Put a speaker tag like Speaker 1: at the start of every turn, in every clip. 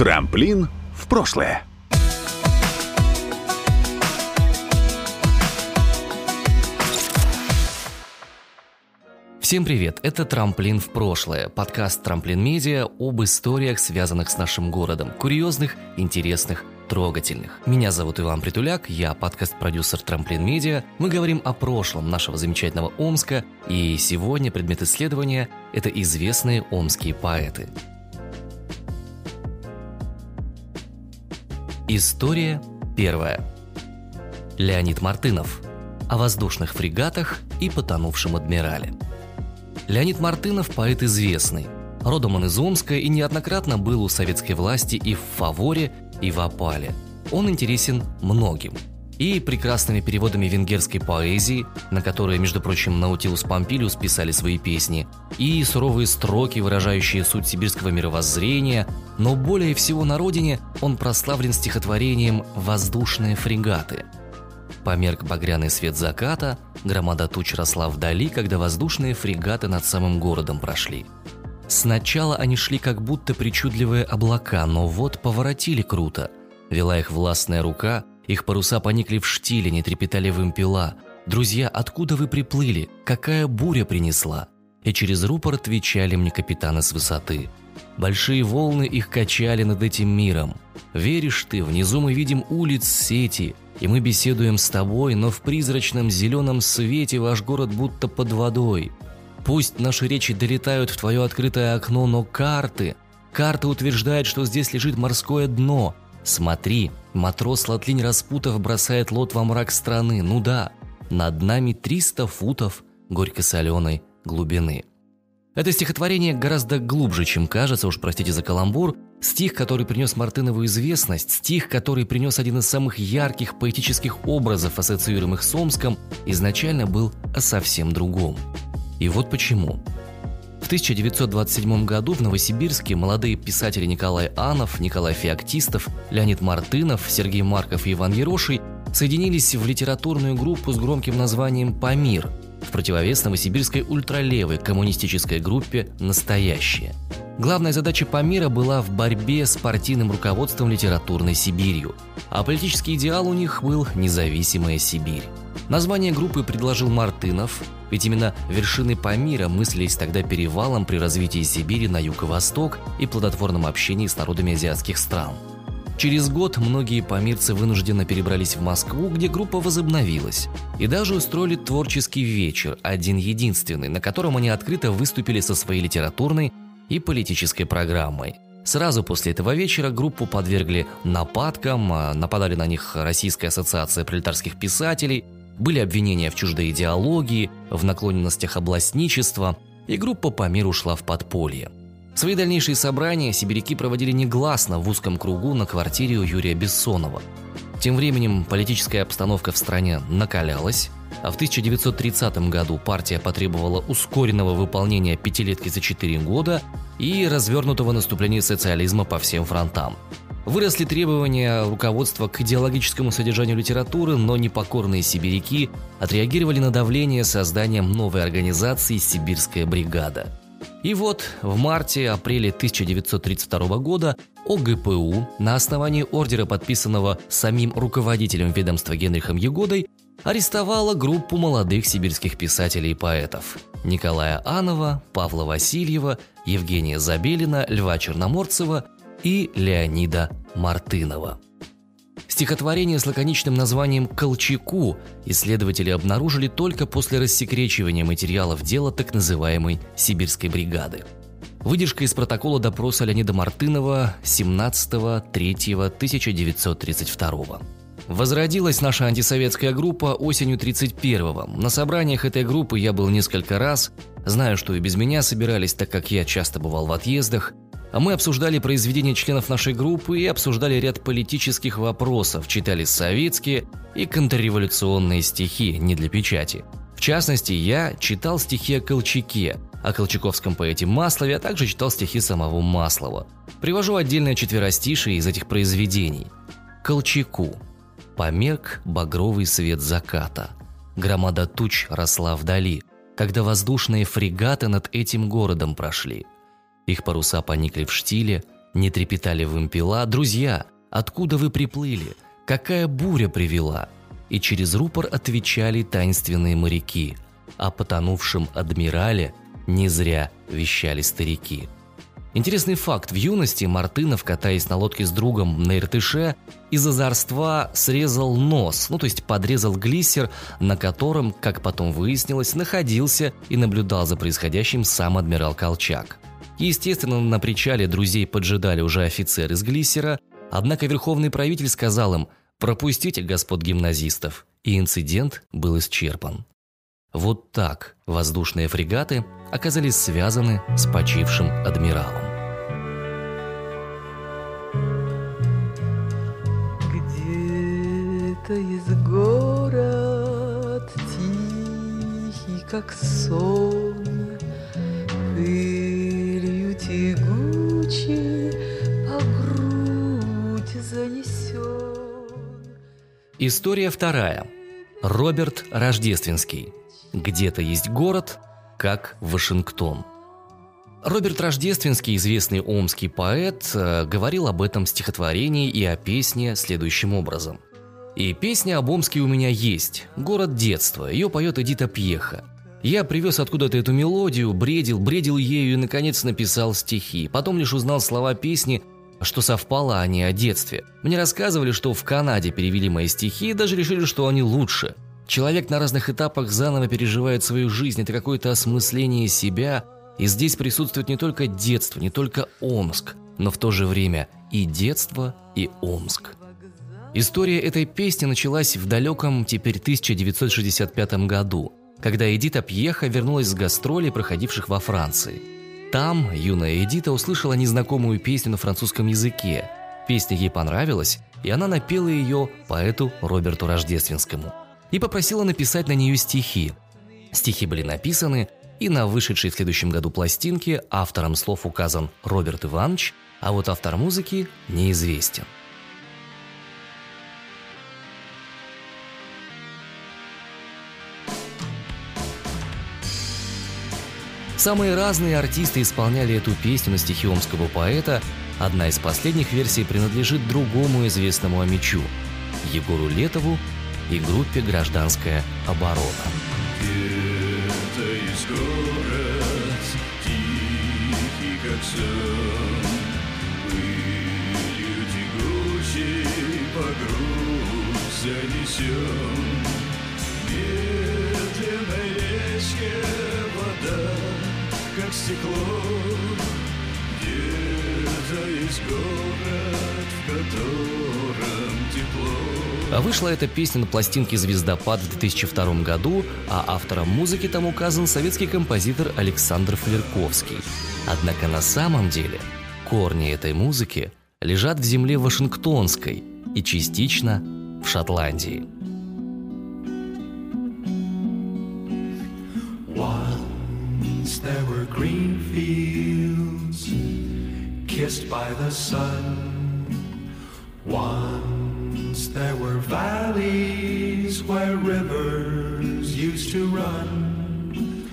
Speaker 1: Трамплин в прошлое.
Speaker 2: Всем привет! Это «Трамплин в прошлое» – подкаст «Трамплин Медиа» об историях, связанных с нашим городом, курьезных, интересных, трогательных. Меня зовут Иван Притуляк, я подкаст-продюсер «Трамплин Медиа». Мы говорим о прошлом нашего замечательного Омска, и сегодня предмет исследования – это известные омские поэты. История первая. Леонид Мартынов. О воздушных фрегатах и потонувшем адмирале. Леонид Мартынов – поэт известный. Родом он из Омска и неоднократно был у советской власти и в фаворе, и в опале. Он интересен многим. И прекрасными переводами венгерской поэзии, на которые, между прочим, Наутилус Помпилиус писали свои песни, и суровые строки, выражающие суть сибирского мировоззрения, но более всего на родине он прославлен стихотворением «Воздушные фрегаты», Померк багряный свет заката, громада туч росла вдали, когда воздушные фрегаты над самым городом прошли. Сначала они шли как будто причудливые облака, но вот поворотили круто. Вела их властная рука, их паруса поникли в штиле, не трепетали вымпела. «Друзья, откуда вы приплыли? Какая буря принесла?» И через рупор отвечали мне капитаны с высоты. Большие волны их качали над этим миром. Веришь ты, внизу мы видим улиц сети, и мы беседуем с тобой, но в призрачном зеленом свете ваш город будто под водой. Пусть наши речи долетают в твое открытое окно, но карты... Карта утверждает, что здесь лежит морское дно. Смотри, матрос Латлинь Распутов бросает лот во мрак страны. Ну да, над нами 300 футов горько-соленой глубины. Это стихотворение гораздо глубже, чем кажется, уж простите за каламбур. Стих, который принес Мартынову известность, стих, который принес один из самых ярких поэтических образов, ассоциируемых с Омском, изначально был о совсем другом. И вот почему. В 1927 году в Новосибирске молодые писатели Николай Анов, Николай Феоктистов, Леонид Мартынов, Сергей Марков и Иван Ероший соединились в литературную группу с громким названием «Памир», в противовес новосибирской ультралевой коммунистической группе «Настоящее». Главная задача Памира была в борьбе с партийным руководством литературной Сибирью, а политический идеал у них был «Независимая Сибирь». Название группы предложил Мартынов, ведь именно вершины Памира мыслились тогда перевалом при развитии Сибири на юг и восток и плодотворном общении с народами азиатских стран – Через год многие памирцы вынужденно перебрались в Москву, где группа возобновилась. И даже устроили творческий вечер, один единственный, на котором они открыто выступили со своей литературной и политической программой. Сразу после этого вечера группу подвергли нападкам, а, нападали на них Российская ассоциация пролетарских писателей, были обвинения в чуждой идеологии, в наклонностях областничества, и группа по миру ушла в подполье. Свои дальнейшие собрания сибиряки проводили негласно в узком кругу на квартире у Юрия Бессонова. Тем временем политическая обстановка в стране накалялась, а в 1930 году партия потребовала ускоренного выполнения пятилетки за 4 года и развернутого наступления социализма по всем фронтам. Выросли требования руководства к идеологическому содержанию литературы, но непокорные сибиряки отреагировали на давление созданием новой организации «Сибирская бригада». И вот в марте-апреле 1932 года ОГПУ на основании ордера, подписанного самим руководителем ведомства Генрихом Егодой, арестовала группу молодых сибирских писателей и поэтов Николая Анова, Павла Васильева, Евгения Забелина, Льва Черноморцева и Леонида Мартынова. Стихотворение с лаконичным названием «Колчаку» исследователи обнаружили только после рассекречивания материалов дела так называемой «Сибирской бригады». Выдержка из протокола допроса Леонида Мартынова 17.03.1932. Возродилась наша антисоветская группа осенью 31-го. На собраниях этой группы я был несколько раз. Знаю, что и без меня собирались, так как я часто бывал в отъездах. А мы обсуждали произведения членов нашей группы и обсуждали ряд политических вопросов, читали советские и контрреволюционные стихи, не для печати. В частности, я читал стихи о Колчаке, о колчаковском поэте Маслове, а также читал стихи самого Маслова. Привожу отдельное четверостишие из этих произведений. Колчаку. Померк багровый свет заката. Громада туч росла вдали, когда воздушные фрегаты над этим городом прошли – их паруса поникли в штиле, Не трепетали вымпела, друзья, откуда вы приплыли, какая буря привела? И через рупор отвечали таинственные моряки, о потонувшем адмирале не зря вещали старики. Интересный факт. В юности Мартынов, катаясь на лодке с другом на Иртыше, из озорства срезал нос, ну то есть подрезал глиссер, на котором, как потом выяснилось, находился и наблюдал за происходящим сам адмирал Колчак. Естественно, на причале друзей поджидали уже офицеры из глиссера, однако верховный правитель сказал им «пропустите господ гимназистов», и инцидент был исчерпан. Вот так воздушные фрегаты оказались связаны с почившим адмиралом.
Speaker 3: Где-то есть город тихий, как сон, Пылью тягучей по грудь занесен.
Speaker 2: История вторая. Роберт Рождественский. Где-то есть город, как Вашингтон. Роберт Рождественский, известный омский поэт, э, говорил об этом стихотворении и о песне следующим образом. «И песня об Омске у меня есть, город детства, ее поет Эдита Пьеха. Я привез откуда-то эту мелодию, бредил, бредил ею и, наконец, написал стихи. Потом лишь узнал слова песни, что совпало они о детстве. Мне рассказывали, что в Канаде перевели мои стихи и даже решили, что они лучше. Человек на разных этапах заново переживает свою жизнь, это какое-то осмысление себя, и здесь присутствует не только детство, не только Омск, но в то же время и детство, и Омск. История этой песни началась в далеком, теперь 1965 году, когда Эдита Пьеха вернулась с гастролей, проходивших во Франции. Там юная Эдита услышала незнакомую песню на французском языке. Песня ей понравилась, и она напела ее поэту Роберту Рождественскому – и попросила написать на нее стихи. Стихи были написаны, и на вышедшей в следующем году пластинке автором слов указан Роберт Иванович, а вот автор музыки неизвестен. Самые разные артисты исполняли эту песню на стихи омского поэта. Одна из последних версий принадлежит другому известному амичу – Егору Летову и группе «Гражданская оборона».
Speaker 4: Где-то есть город, тихий, как сон, Пылью тягучей по грудь занесен. Стекло, Где-то есть город, в котором тепло.
Speaker 2: А вышла эта песня на пластинке «Звездопад» в 2002 году, а автором музыки там указан советский композитор Александр Флерковский. Однако на самом деле корни этой музыки лежат в земле Вашингтонской и частично в Шотландии.
Speaker 4: Kissed by the sun. Once there were valleys where rivers used to run.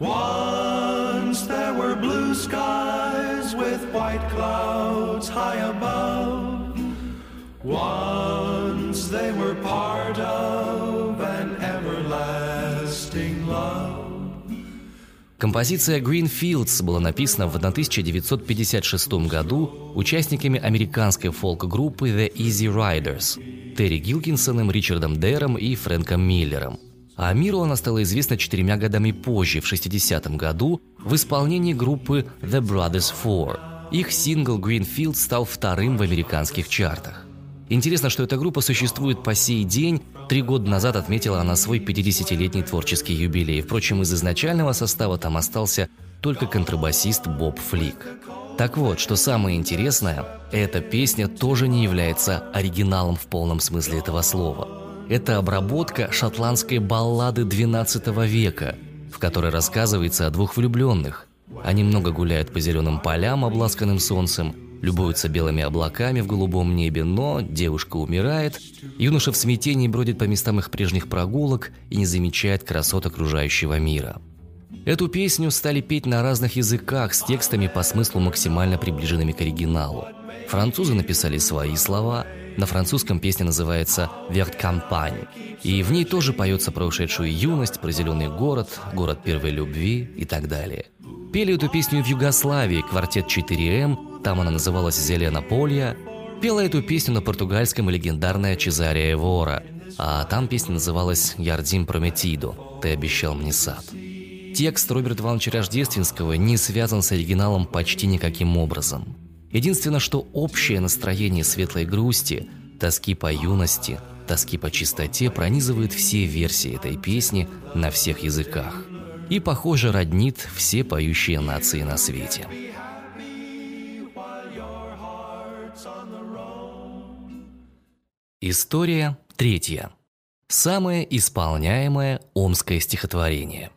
Speaker 4: Once there were blue skies with white clouds high above. Once
Speaker 2: Композиция Green Fields была написана в 1956 году участниками американской фолк-группы The Easy Riders Терри Гилкинсоном, Ричардом Дэром и Фрэнком Миллером. А миру она стала известна четырьмя годами позже, в 60-м году, в исполнении группы The Brothers Four. Их сингл Green Fields стал вторым в американских чартах. Интересно, что эта группа существует по сей день. Три года назад отметила она свой 50-летний творческий юбилей. Впрочем, из изначального состава там остался только контрабасист Боб Флик. Так вот, что самое интересное, эта песня тоже не является оригиналом в полном смысле этого слова. Это обработка шотландской баллады XII века, в которой рассказывается о двух влюбленных. Они много гуляют по зеленым полям, обласканным солнцем, любуются белыми облаками в голубом небе, но девушка умирает, юноша в смятении бродит по местам их прежних прогулок и не замечает красот окружающего мира. Эту песню стали петь на разных языках с текстами по смыслу максимально приближенными к оригиналу. Французы написали свои слова, на французском песня называется «Верт Кампань», и в ней тоже поется про ушедшую юность, про зеленый город, город первой любви и так далее. Пели эту песню в Югославии, квартет 4М, там она называлась «Зелена Полья», пела эту песню на португальском легендарная Чезария Вора, а там песня называлась «Ярдим Прометидо» «Ты обещал мне сад». Текст Роберта Ивановича Рождественского не связан с оригиналом почти никаким образом. Единственное, что общее настроение светлой грусти, тоски по юности, тоски по чистоте пронизывает все версии этой песни на всех языках. И, похоже, роднит все поющие нации на свете. История третья. Самое исполняемое омское стихотворение.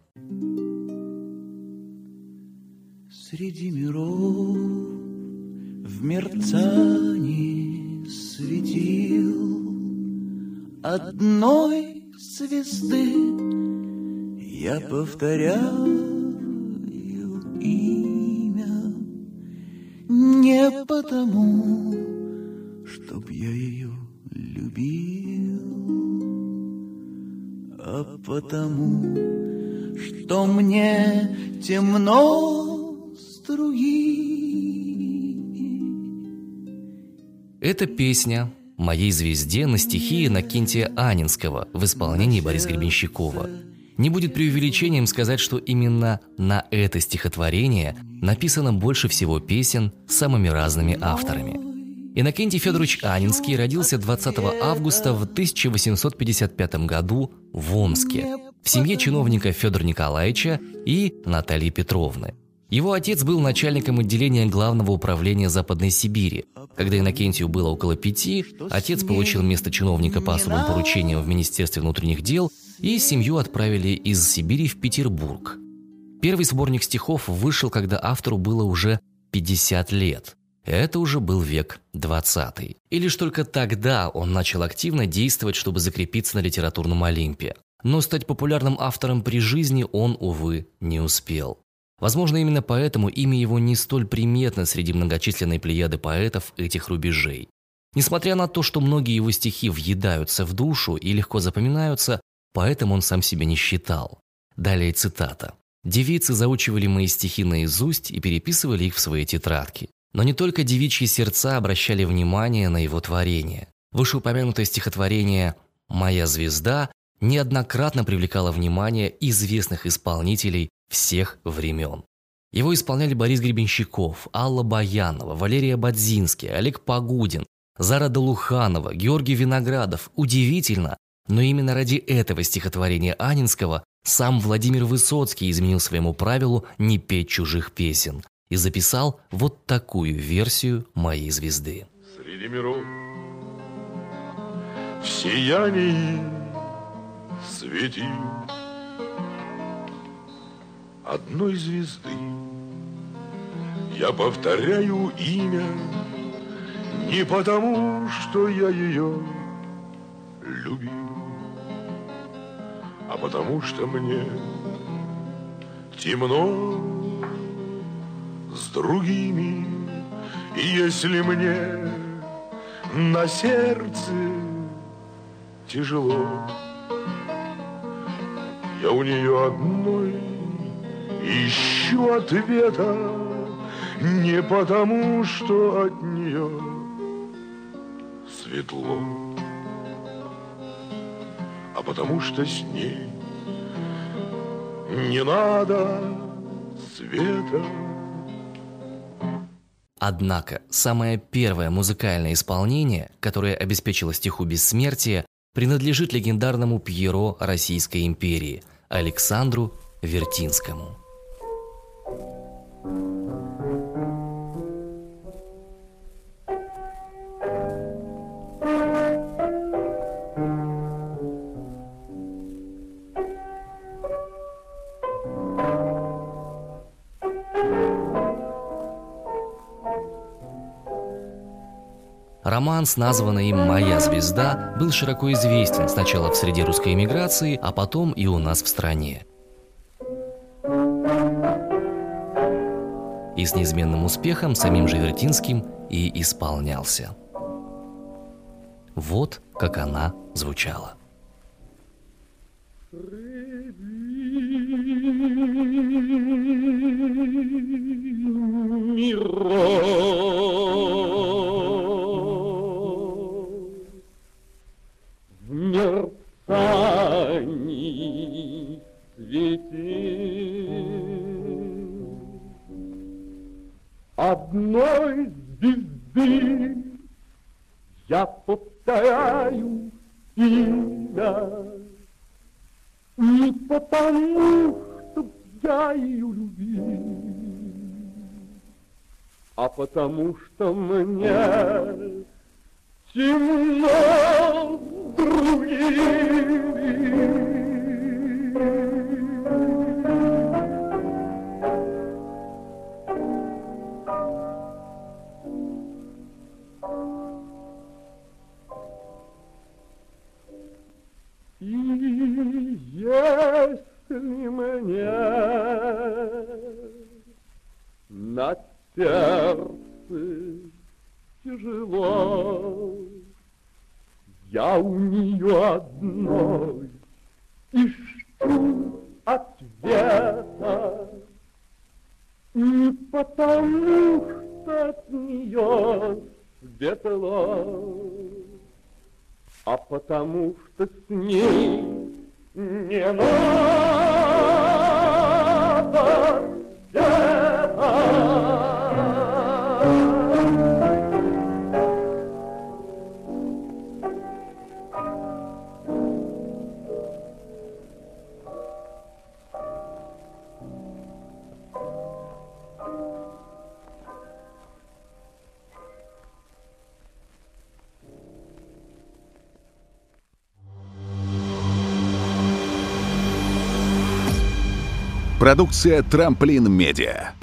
Speaker 5: Среди миров в мерцании светил одной звезды я повторяю имя не потому, чтоб я ее любил, а потому, что мне темно с
Speaker 2: Это песня «Моей звезде» на стихи Иннокентия Анинского в исполнении Бориса Гребенщикова. Не будет преувеличением сказать, что именно на это стихотворение написано больше всего песен самыми разными авторами. Иннокентий Федорович Анинский родился 20 августа в 1855 году в Омске в семье чиновника Федора Николаевича и Натальи Петровны. Его отец был начальником отделения Главного управления Западной Сибири. Когда Иннокентию было около пяти, отец получил место чиновника по особым поручениям в Министерстве внутренних дел, и семью отправили из Сибири в Петербург. Первый сборник стихов вышел, когда автору было уже 50 лет. Это уже был век 20 И лишь только тогда он начал активно действовать, чтобы закрепиться на литературном Олимпе. Но стать популярным автором при жизни он, увы, не успел. Возможно, именно поэтому имя его не столь приметно среди многочисленной плеяды поэтов этих рубежей. Несмотря на то, что многие его стихи въедаются в душу и легко запоминаются, поэтому он сам себя не считал. Далее цитата. «Девицы заучивали мои стихи наизусть и переписывали их в свои тетрадки. Но не только девичьи сердца обращали внимание на его творение. Вышеупомянутое стихотворение «Моя звезда» неоднократно привлекало внимание известных исполнителей всех времен. Его исполняли Борис Гребенщиков, Алла Баянова, Валерия Бадзинский, Олег Погудин, Зара Долуханова, Георгий Виноградов. Удивительно, но именно ради этого стихотворения Анинского сам Владимир Высоцкий изменил своему правилу не петь чужих песен и записал вот такую версию «Моей звезды».
Speaker 6: Среди миров в сиянии светил одной звезды. Я повторяю имя не потому, что я ее любил, а потому что мне темно с другими. И если мне на сердце тяжело, я у нее одной ищу ответа не потому, что от нее светло, а потому что с ней не надо света.
Speaker 2: Однако, самое первое музыкальное исполнение, которое обеспечило стиху бессмертия, принадлежит легендарному Пьеро Российской империи Александру Вертинскому. Роман названный им «Моя звезда» был широко известен сначала в среде русской эмиграции, а потом и у нас в стране. И с неизменным успехом самим же Вертинским и исполнялся. Вот как она звучала.
Speaker 7: А потому что мне темно с тяжело, я у нее одной ищу ответа. Не потому, что от нее светло, а потому что с ней не надо
Speaker 1: Продукция «Трамплин Медиа».